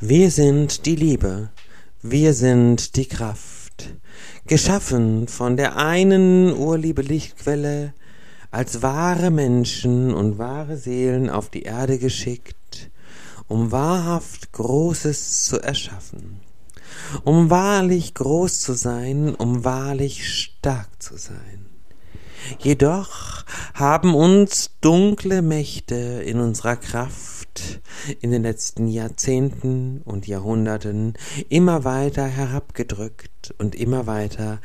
Wir sind die Liebe, wir sind die Kraft, geschaffen von der einen Urliebe Lichtquelle, als wahre Menschen und wahre Seelen auf die Erde geschickt, um wahrhaft Großes zu erschaffen, um wahrlich groß zu sein, um wahrlich stark zu sein. Jedoch haben uns dunkle Mächte in unserer Kraft in den letzten Jahrzehnten und Jahrhunderten immer weiter herabgedrückt und immer weiter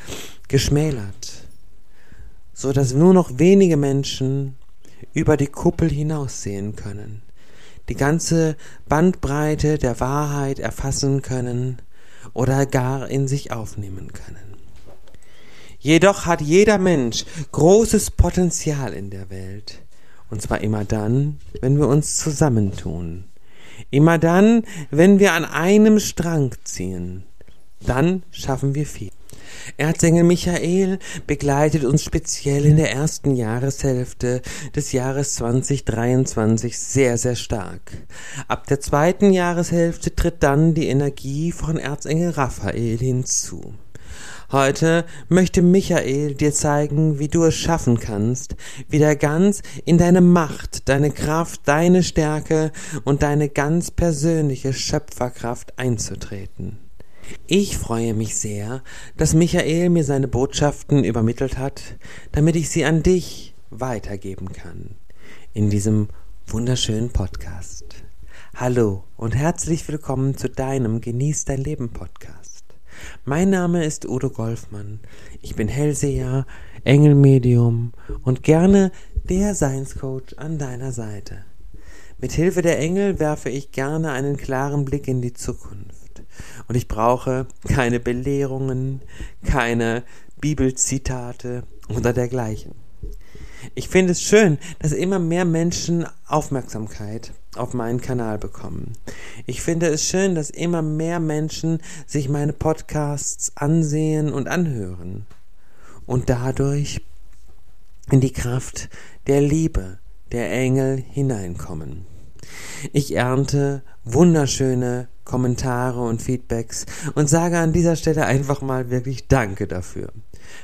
geschmälert, so dass nur noch wenige Menschen über die Kuppel hinaussehen können, die ganze Bandbreite der Wahrheit erfassen können oder gar in sich aufnehmen können. Jedoch hat jeder Mensch großes Potenzial in der Welt, und zwar immer dann, wenn wir uns zusammentun. Immer dann, wenn wir an einem Strang ziehen. Dann schaffen wir viel. Erzengel Michael begleitet uns speziell in der ersten Jahreshälfte des Jahres 2023 sehr, sehr stark. Ab der zweiten Jahreshälfte tritt dann die Energie von Erzengel Raphael hinzu. Heute möchte Michael dir zeigen, wie du es schaffen kannst, wieder ganz in deine Macht, deine Kraft, deine Stärke und deine ganz persönliche Schöpferkraft einzutreten. Ich freue mich sehr, dass Michael mir seine Botschaften übermittelt hat, damit ich sie an dich weitergeben kann. In diesem wunderschönen Podcast. Hallo und herzlich willkommen zu deinem Genieß dein Leben Podcast. Mein Name ist Udo Golfmann. Ich bin Hellseher, Engelmedium und gerne der Seinscoach an deiner Seite. Mit Hilfe der Engel werfe ich gerne einen klaren Blick in die Zukunft. Und ich brauche keine Belehrungen, keine Bibelzitate oder dergleichen. Ich finde es schön, dass immer mehr Menschen Aufmerksamkeit auf meinen Kanal bekommen. Ich finde es schön, dass immer mehr Menschen sich meine Podcasts ansehen und anhören und dadurch in die Kraft der Liebe der Engel hineinkommen. Ich ernte wunderschöne Kommentare und Feedbacks und sage an dieser Stelle einfach mal wirklich Danke dafür.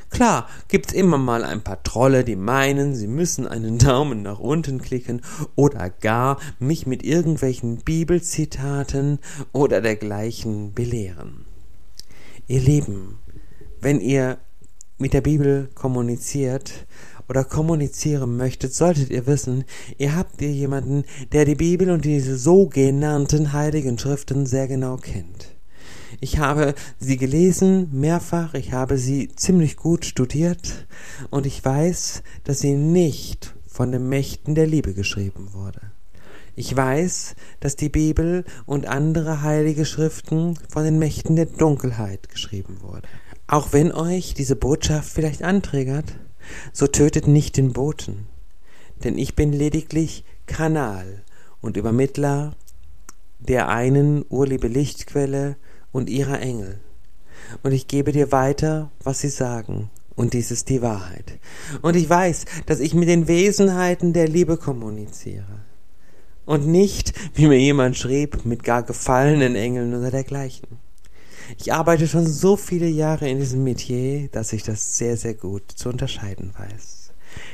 Klar, gibt's immer mal ein paar Trolle, die meinen, sie müssen einen Daumen nach unten klicken oder gar mich mit irgendwelchen Bibelzitaten oder dergleichen belehren. Ihr Lieben, wenn ihr mit der Bibel kommuniziert oder kommunizieren möchtet, solltet ihr wissen, ihr habt ihr jemanden, der die Bibel und diese sogenannten heiligen Schriften sehr genau kennt. Ich habe sie gelesen mehrfach, ich habe sie ziemlich gut studiert und ich weiß, dass sie nicht von den Mächten der Liebe geschrieben wurde. Ich weiß, dass die Bibel und andere heilige Schriften von den Mächten der Dunkelheit geschrieben wurde. Auch wenn euch diese Botschaft vielleicht anträgert, so tötet nicht den Boten, denn ich bin lediglich Kanal und Übermittler der einen Urliebe Lichtquelle und ihrer Engel. Und ich gebe dir weiter, was sie sagen. Und dies ist die Wahrheit. Und ich weiß, dass ich mit den Wesenheiten der Liebe kommuniziere. Und nicht, wie mir jemand schrieb, mit gar gefallenen Engeln oder dergleichen. Ich arbeite schon so viele Jahre in diesem Metier, dass ich das sehr, sehr gut zu unterscheiden weiß.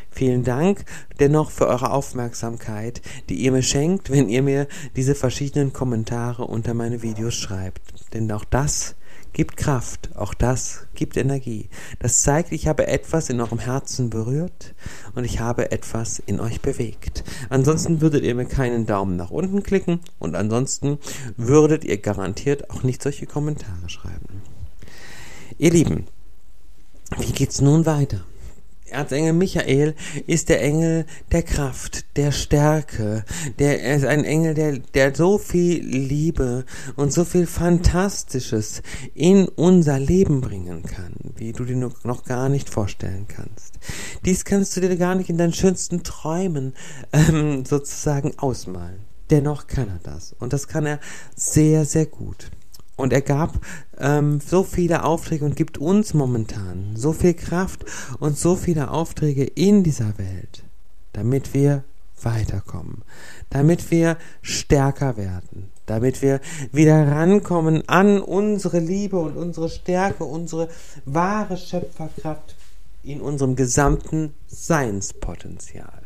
Vielen Dank dennoch für eure Aufmerksamkeit, die ihr mir schenkt, wenn ihr mir diese verschiedenen Kommentare unter meine Videos schreibt. Denn auch das gibt Kraft, auch das gibt Energie. Das zeigt, ich habe etwas in eurem Herzen berührt und ich habe etwas in euch bewegt. Ansonsten würdet ihr mir keinen Daumen nach unten klicken und ansonsten würdet ihr garantiert auch nicht solche Kommentare schreiben. Ihr Lieben, wie geht's nun weiter? Erzengel Michael ist der Engel der Kraft, der Stärke. Der er ist ein Engel, der, der so viel Liebe und so viel Fantastisches in unser Leben bringen kann, wie du dir noch gar nicht vorstellen kannst. Dies kannst du dir gar nicht in deinen schönsten Träumen ähm, sozusagen ausmalen. Dennoch kann er das. Und das kann er sehr, sehr gut. Und er gab ähm, so viele Aufträge und gibt uns momentan so viel Kraft und so viele Aufträge in dieser Welt, damit wir weiterkommen, damit wir stärker werden, damit wir wieder rankommen an unsere Liebe und unsere Stärke, unsere wahre Schöpferkraft in unserem gesamten Seinspotenzial.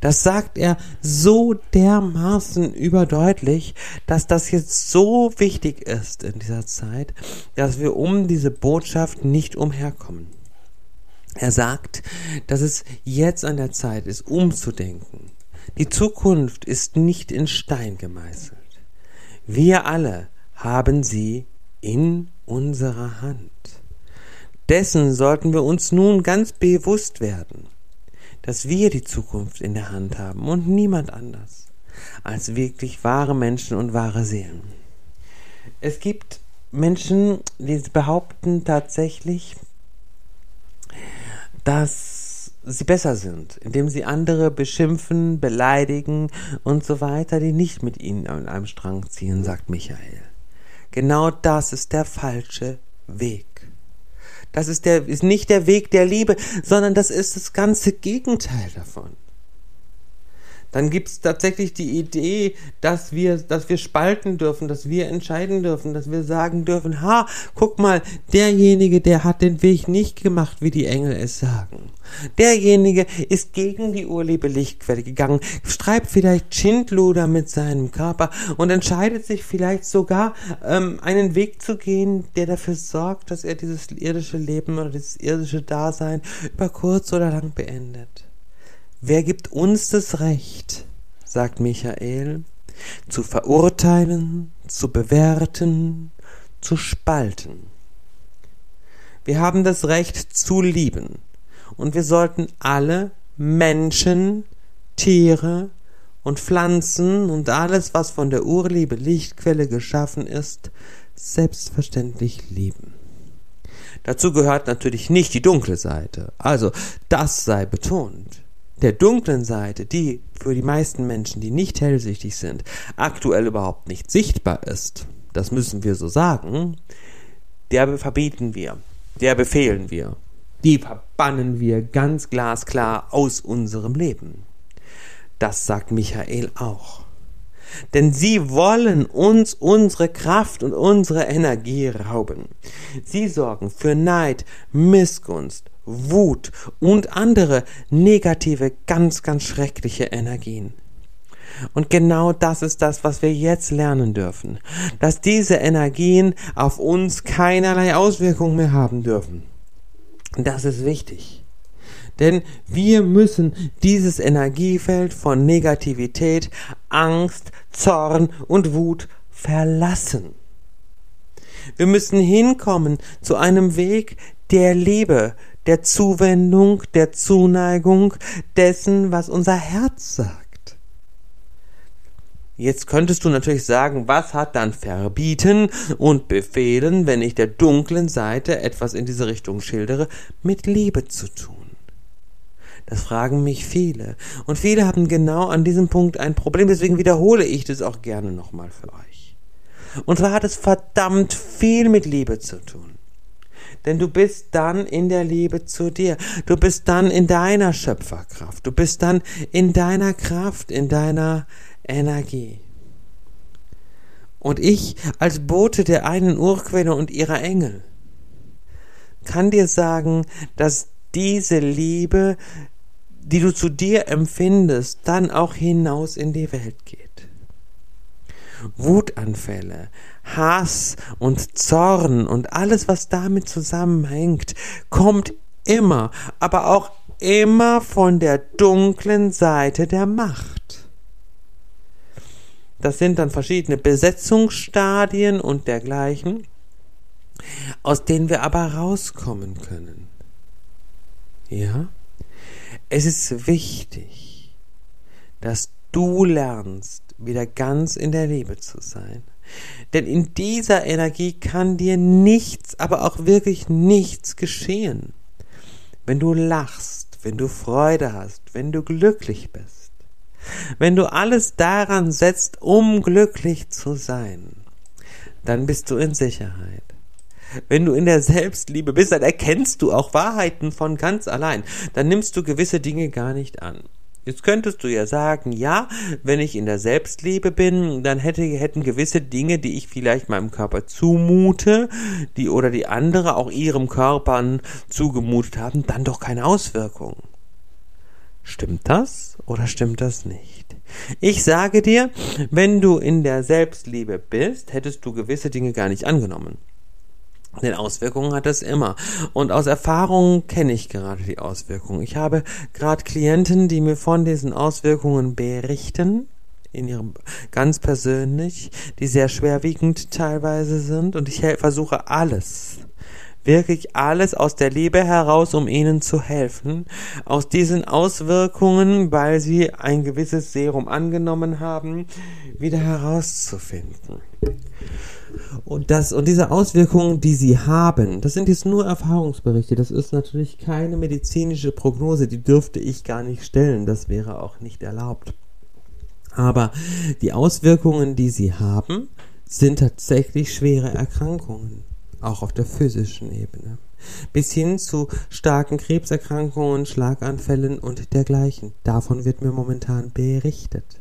Das sagt er so dermaßen überdeutlich, dass das jetzt so wichtig ist in dieser Zeit, dass wir um diese Botschaft nicht umherkommen. Er sagt, dass es jetzt an der Zeit ist, umzudenken. Die Zukunft ist nicht in Stein gemeißelt. Wir alle haben sie in unserer Hand. Dessen sollten wir uns nun ganz bewusst werden, dass wir die Zukunft in der Hand haben und niemand anders als wirklich wahre Menschen und wahre Seelen. Es gibt Menschen, die behaupten tatsächlich, dass sie besser sind, indem sie andere beschimpfen, beleidigen und so weiter, die nicht mit ihnen an einem Strang ziehen, sagt Michael. Genau das ist der falsche Weg. Das ist der, ist nicht der Weg der Liebe, sondern das ist das ganze Gegenteil davon dann gibt es tatsächlich die Idee, dass wir, dass wir spalten dürfen, dass wir entscheiden dürfen, dass wir sagen dürfen, ha, guck mal, derjenige, der hat den Weg nicht gemacht, wie die Engel es sagen. Derjenige ist gegen die Urliebe Lichtquelle gegangen, streibt vielleicht Schindluder mit seinem Körper und entscheidet sich vielleicht sogar, ähm, einen Weg zu gehen, der dafür sorgt, dass er dieses irdische Leben oder dieses irdische Dasein über kurz oder lang beendet. Wer gibt uns das Recht, sagt Michael, zu verurteilen, zu bewerten, zu spalten? Wir haben das Recht zu lieben und wir sollten alle Menschen, Tiere und Pflanzen und alles, was von der Urliebe Lichtquelle geschaffen ist, selbstverständlich lieben. Dazu gehört natürlich nicht die dunkle Seite, also das sei betont der dunklen Seite, die für die meisten Menschen, die nicht hellsichtig sind, aktuell überhaupt nicht sichtbar ist, das müssen wir so sagen, der verbieten wir, der befehlen wir, die verbannen wir ganz glasklar aus unserem Leben. Das sagt Michael auch. Denn sie wollen uns unsere Kraft und unsere Energie rauben. Sie sorgen für Neid, Missgunst, Wut und andere negative, ganz, ganz schreckliche Energien. Und genau das ist das, was wir jetzt lernen dürfen, dass diese Energien auf uns keinerlei Auswirkungen mehr haben dürfen. Das ist wichtig. Denn wir müssen dieses Energiefeld von Negativität, Angst, Zorn und Wut verlassen. Wir müssen hinkommen zu einem Weg der Liebe, der Zuwendung, der Zuneigung dessen, was unser Herz sagt. Jetzt könntest du natürlich sagen, was hat dann verbieten und befehlen, wenn ich der dunklen Seite etwas in diese Richtung schildere, mit Liebe zu tun? Das fragen mich viele. Und viele haben genau an diesem Punkt ein Problem, deswegen wiederhole ich das auch gerne nochmal für euch. Und zwar hat es verdammt viel mit Liebe zu tun. Denn du bist dann in der Liebe zu dir. Du bist dann in deiner Schöpferkraft. Du bist dann in deiner Kraft, in deiner Energie. Und ich als Bote der einen Urquelle und ihrer Engel kann dir sagen, dass diese Liebe, die du zu dir empfindest, dann auch hinaus in die Welt geht. Wutanfälle, Hass und Zorn und alles, was damit zusammenhängt, kommt immer, aber auch immer von der dunklen Seite der Macht. Das sind dann verschiedene Besetzungsstadien und dergleichen, aus denen wir aber rauskommen können. Ja? Es ist wichtig, dass du lernst, wieder ganz in der Liebe zu sein. Denn in dieser Energie kann dir nichts, aber auch wirklich nichts geschehen. Wenn du lachst, wenn du Freude hast, wenn du glücklich bist, wenn du alles daran setzt, um glücklich zu sein, dann bist du in Sicherheit. Wenn du in der Selbstliebe bist, dann erkennst du auch Wahrheiten von ganz allein. Dann nimmst du gewisse Dinge gar nicht an. Jetzt könntest du ja sagen, ja, wenn ich in der Selbstliebe bin, dann hätte, hätten gewisse Dinge, die ich vielleicht meinem Körper zumute, die oder die andere auch ihrem Körpern zugemutet haben, dann doch keine Auswirkungen. Stimmt das oder stimmt das nicht? Ich sage dir, wenn du in der Selbstliebe bist, hättest du gewisse Dinge gar nicht angenommen. Denn Auswirkungen hat es immer. Und aus Erfahrung kenne ich gerade die Auswirkungen. Ich habe gerade Klienten, die mir von diesen Auswirkungen berichten, in ihrem ganz persönlich, die sehr schwerwiegend teilweise sind. Und ich versuche alles, wirklich alles aus der Liebe heraus, um ihnen zu helfen, aus diesen Auswirkungen, weil sie ein gewisses Serum angenommen haben, wieder herauszufinden. Und das, und diese Auswirkungen, die sie haben, das sind jetzt nur Erfahrungsberichte. Das ist natürlich keine medizinische Prognose, die dürfte ich gar nicht stellen. Das wäre auch nicht erlaubt. Aber die Auswirkungen, die sie haben, sind tatsächlich schwere Erkrankungen. Auch auf der physischen Ebene. Bis hin zu starken Krebserkrankungen, Schlaganfällen und dergleichen. Davon wird mir momentan berichtet.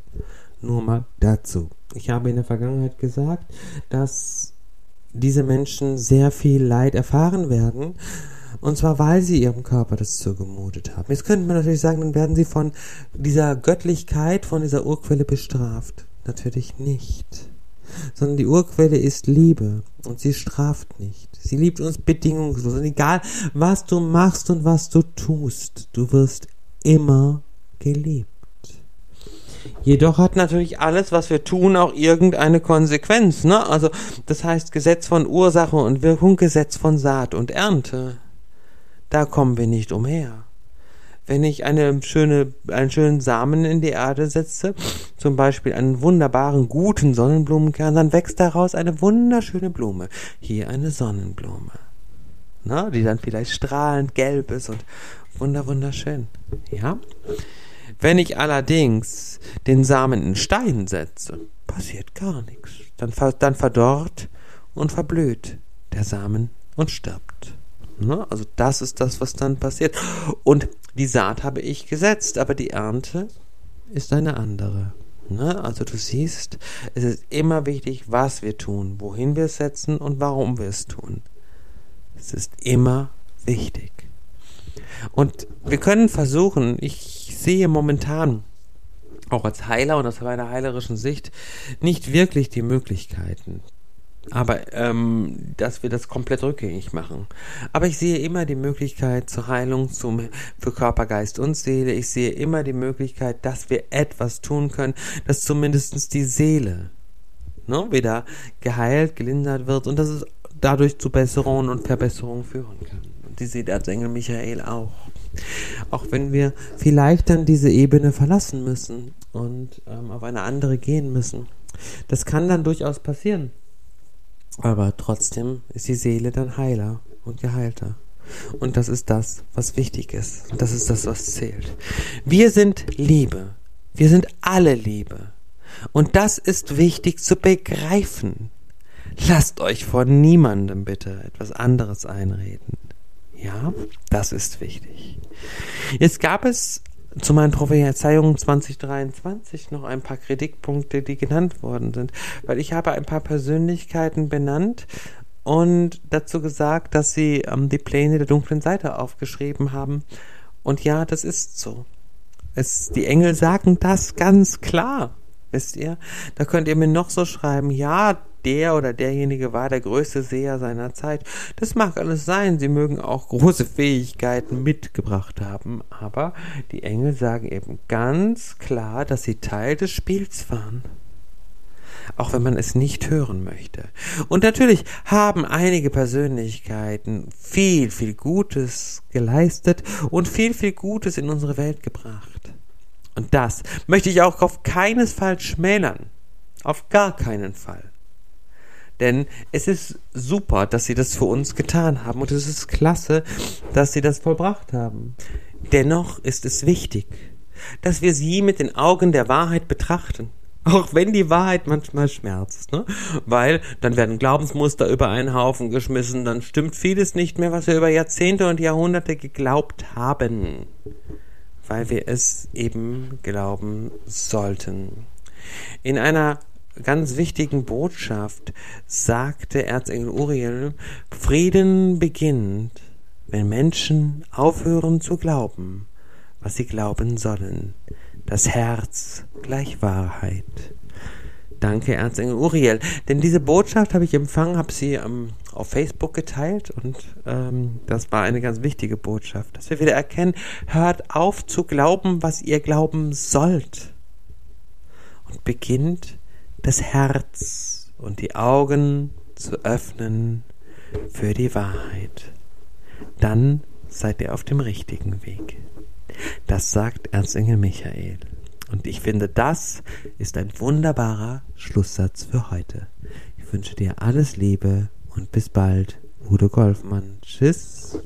Nur mal dazu. Ich habe in der Vergangenheit gesagt, dass diese Menschen sehr viel Leid erfahren werden. Und zwar, weil sie ihrem Körper das zugemutet haben. Jetzt könnte man natürlich sagen, dann werden sie von dieser Göttlichkeit, von dieser Urquelle bestraft. Natürlich nicht. Sondern die Urquelle ist Liebe und sie straft nicht. Sie liebt uns bedingungslos. Und egal, was du machst und was du tust, du wirst immer geliebt. Jedoch hat natürlich alles, was wir tun, auch irgendeine Konsequenz. Ne? Also das heißt Gesetz von Ursache und Wirkung, Gesetz von Saat und Ernte. Da kommen wir nicht umher. Wenn ich eine schöne, einen schönen Samen in die Erde setze, zum Beispiel einen wunderbaren, guten Sonnenblumenkern, dann wächst daraus eine wunderschöne Blume. Hier eine Sonnenblume. Na, die dann vielleicht strahlend gelb ist und wunder, wunderschön. Ja? Wenn ich allerdings den Samen in Stein setze, passiert gar nichts. Dann, dann verdorrt und verblüht der Samen und stirbt. Ne? Also das ist das, was dann passiert. Und die Saat habe ich gesetzt, aber die Ernte ist eine andere. Ne? Also du siehst, es ist immer wichtig, was wir tun, wohin wir es setzen und warum wir es tun. Es ist immer wichtig. Und wir können versuchen, ich sehe momentan auch als Heiler und aus meiner heilerischen Sicht nicht wirklich die Möglichkeiten. Aber ähm, dass wir das komplett rückgängig machen. Aber ich sehe immer die Möglichkeit zur Heilung zum, für Körper, Geist und Seele. Ich sehe immer die Möglichkeit, dass wir etwas tun können, dass zumindest die Seele ne, wieder geheilt, gelindert wird und dass es dadurch zu Besserungen und Verbesserungen führen kann die sieht Erzengel Michael auch. Auch wenn wir vielleicht dann diese Ebene verlassen müssen und ähm, auf eine andere gehen müssen. Das kann dann durchaus passieren. Aber trotzdem ist die Seele dann heiler und geheilter. Und das ist das, was wichtig ist. Das ist das, was zählt. Wir sind Liebe. Wir sind alle Liebe. Und das ist wichtig zu begreifen. Lasst euch von niemandem bitte etwas anderes einreden. Ja, das ist wichtig. Jetzt gab es zu meinen Prophezeiungen 2023 noch ein paar Kritikpunkte, die genannt worden sind, weil ich habe ein paar Persönlichkeiten benannt und dazu gesagt, dass sie ähm, die Pläne der dunklen Seite aufgeschrieben haben. Und ja, das ist so. Es, die Engel sagen das ganz klar. Wisst ihr? Da könnt ihr mir noch so schreiben, ja, der oder derjenige war der größte Seher seiner Zeit. Das mag alles sein, sie mögen auch große Fähigkeiten mitgebracht haben, aber die Engel sagen eben ganz klar, dass sie Teil des Spiels waren auch wenn man es nicht hören möchte. Und natürlich haben einige Persönlichkeiten viel, viel Gutes geleistet und viel, viel Gutes in unsere Welt gebracht. Und das möchte ich auch auf keinesfalls schmälern. Auf gar keinen Fall. Denn es ist super, dass sie das für uns getan haben und es ist klasse, dass sie das vollbracht haben. Dennoch ist es wichtig, dass wir sie mit den Augen der Wahrheit betrachten. Auch wenn die Wahrheit manchmal schmerzt, ne? Weil dann werden Glaubensmuster über einen Haufen geschmissen, dann stimmt vieles nicht mehr, was wir über Jahrzehnte und Jahrhunderte geglaubt haben. weil wir es eben glauben sollten. In einer ganz wichtigen Botschaft sagte Erzengel Uriel, Frieden beginnt, wenn Menschen aufhören zu glauben, was sie glauben sollen. Das Herz gleich Wahrheit. Danke, Erzengel Uriel. Denn diese Botschaft habe ich empfangen, habe sie ähm, auf Facebook geteilt und ähm, das war eine ganz wichtige Botschaft, dass wir wieder erkennen, hört auf zu glauben, was ihr glauben sollt. Und beginnt das Herz und die Augen zu öffnen für die Wahrheit. Dann seid ihr auf dem richtigen Weg. Das sagt Erzengel Michael. Und ich finde, das ist ein wunderbarer Schlusssatz für heute. Ich wünsche dir alles Liebe und bis bald. Udo Golfmann. Tschüss.